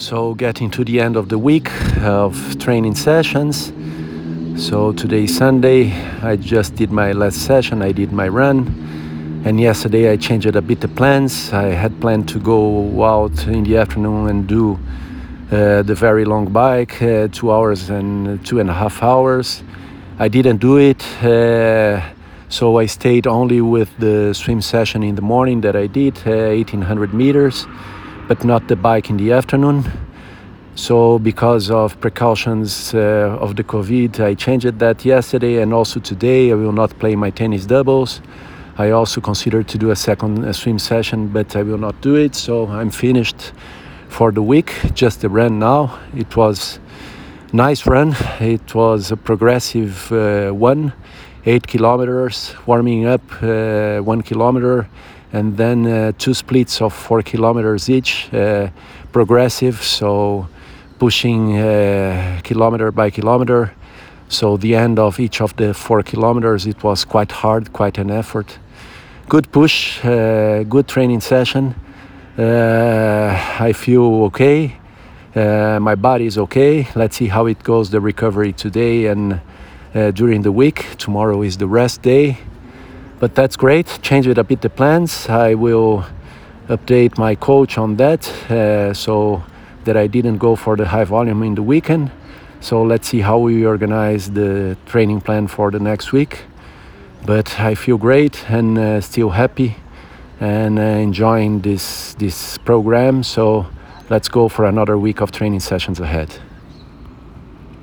So, getting to the end of the week of training sessions. So, today Sunday. I just did my last session, I did my run. And yesterday I changed a bit the plans. I had planned to go out in the afternoon and do uh, the very long bike, uh, two hours and two and a half hours. I didn't do it. Uh, so I stayed only with the swim session in the morning that I did, 1800 uh, meters, but not the bike in the afternoon. So because of precautions uh, of the COVID, I changed that yesterday and also today. I will not play my tennis doubles. I also considered to do a second swim session, but I will not do it. So I'm finished for the week. Just the run now. It was nice run. It was a progressive uh, one eight kilometers, warming up uh, one kilometer, and then uh, two splits of four kilometers each, uh, progressive, so pushing kilometer by kilometer. So the end of each of the four kilometers, it was quite hard, quite an effort. Good push, good training session. I feel okay. Uh, my body is okay. Let's see how it goes the recovery today and uh, during the week. Tomorrow is the rest day, but that's great. Change it a bit the plans. I will update my coach on that uh, so that I didn't go for the high volume in the weekend. So let's see how we organize the training plan for the next week. But I feel great and uh, still happy and uh, enjoying this this program. So let's go for another week of training sessions ahead.